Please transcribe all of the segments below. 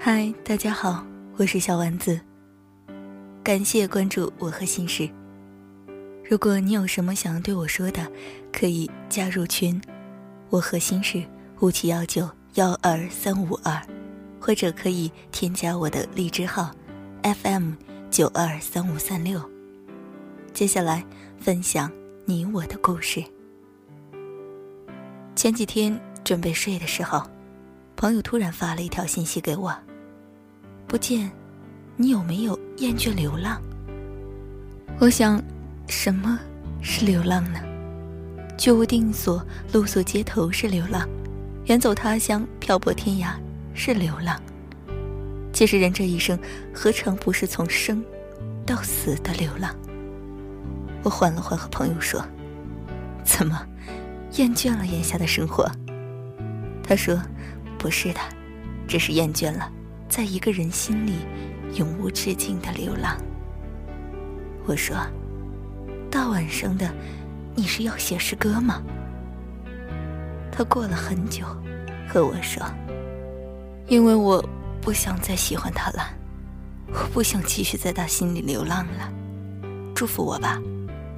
嗨，大家好，我是小丸子。感谢关注我和心事。如果你有什么想要对我说的，可以加入群，我和心事五七幺九幺二三五二，或者可以添加我的荔枝号 FM 九二三五三六。接下来分享你我的故事。前几天准备睡的时候，朋友突然发了一条信息给我。不见，你有没有厌倦流浪？我想，什么是流浪呢？居无定所、露宿街头是流浪，远走他乡、漂泊天涯是流浪。其实人这一生，何尝不是从生到死的流浪？我缓了缓，和朋友说：“怎么，厌倦了眼下的生活？”他说：“不是的，只是厌倦了。”在一个人心里永无止境的流浪。我说：“大晚上的，你是要写诗歌吗？”他过了很久，和我说：“因为我不想再喜欢他了，我不想继续在他心里流浪了。祝福我吧，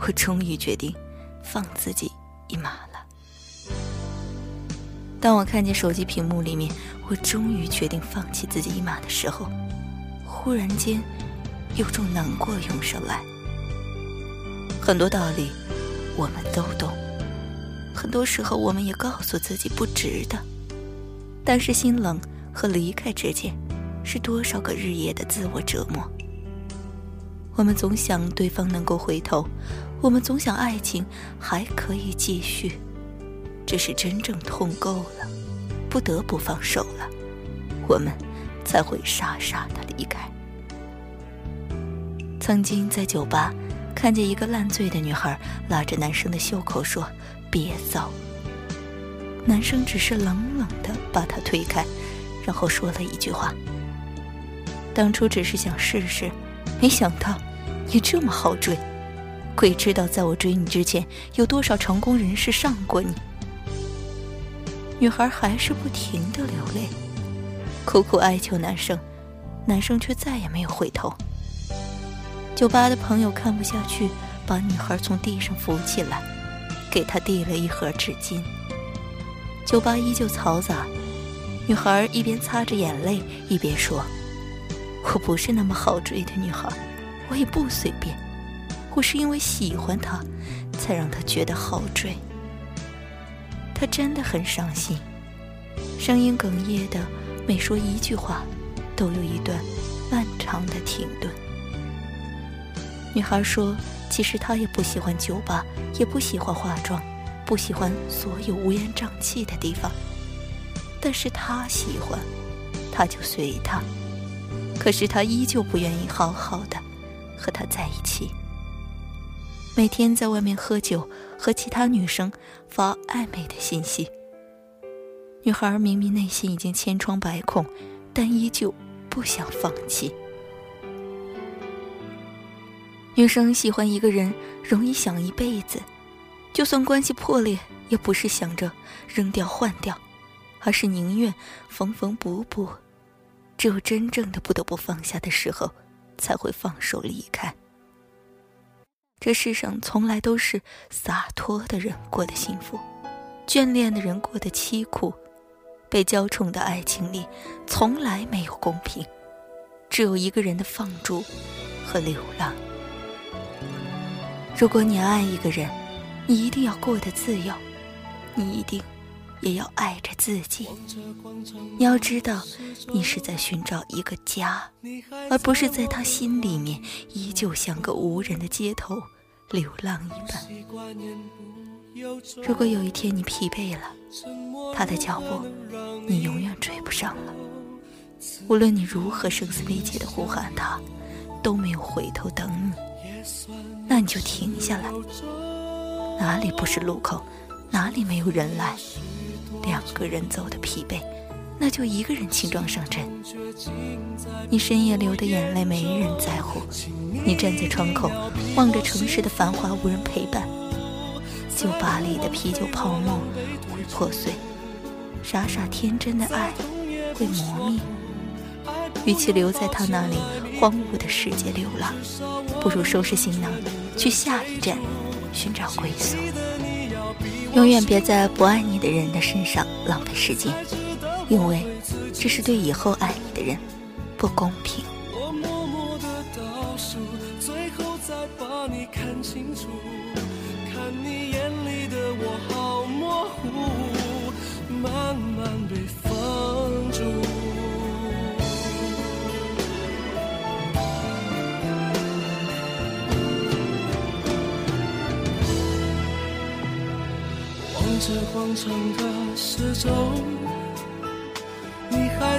我终于决定放自己一马了。”当我看见手机屏幕里面。我终于决定放弃自己一马的时候，忽然间，有种难过涌上来。很多道理，我们都懂，很多时候我们也告诉自己不值得，但是心冷和离开之间，是多少个日夜的自我折磨。我们总想对方能够回头，我们总想爱情还可以继续，只是真正痛够了。不得不放手了，我们才会傻傻的离开。曾经在酒吧看见一个烂醉的女孩拉着男生的袖口说：“别走。”男生只是冷冷的把她推开，然后说了一句话：“当初只是想试试，没想到你这么好追。鬼知道在我追你之前，有多少成功人士上过你。”女孩还是不停的流泪，苦苦哀求男生，男生却再也没有回头。酒吧的朋友看不下去，把女孩从地上扶起来，给她递了一盒纸巾。酒吧依旧嘈杂，女孩一边擦着眼泪，一边说：“我不是那么好追的女孩，我也不随便，我是因为喜欢他，才让他觉得好追。”他真的很伤心，声音哽咽的，每说一句话，都有一段漫长的停顿。女孩说：“其实她也不喜欢酒吧，也不喜欢化妆，不喜欢所有乌烟瘴气的地方。但是她喜欢，她就随他。可是她依旧不愿意好好的和他在一起。”每天在外面喝酒，和其他女生发暧昧的信息。女孩明明内心已经千疮百孔，但依旧不想放弃。女生喜欢一个人，容易想一辈子，就算关系破裂，也不是想着扔掉换掉，而是宁愿缝缝补补。只有真正的不得不放下的时候，才会放手离开。这世上从来都是洒脱的人过得幸福，眷恋的人过得凄苦。被娇宠的爱情里，从来没有公平，只有一个人的放逐和流浪。如果你爱一个人，你一定要过得自由，你一定也要爱着自己。你要知道，你是在寻找一个家，而不是在他心里面依旧像个无人的街头流浪一般。如果有一天你疲惫了，他的脚步你永远追不上了。无论你如何声嘶力竭的呼喊他，都没有回头等你。那你就停下来，哪里不是路口，哪里没有人来。两个人走的疲惫，那就一个人轻装上阵。你深夜流的眼泪没人在乎，你站在窗口望着城市的繁华无人陪伴。酒吧里的啤酒泡沫会破碎，傻傻天真的爱会磨灭。与其留在他那里荒芜的世界流浪，不如收拾行囊，去下一站寻找归宿。永远别在不爱你的人的身上浪费时间，因为这是对以后爱你的人不公平。我默默的倒数，最后再把你看清楚，看你眼里的我好模糊，慢慢被放逐。这荒唐的时钟，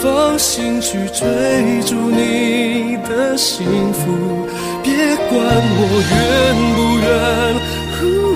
放心去追逐你的幸福，别管我愿不愿。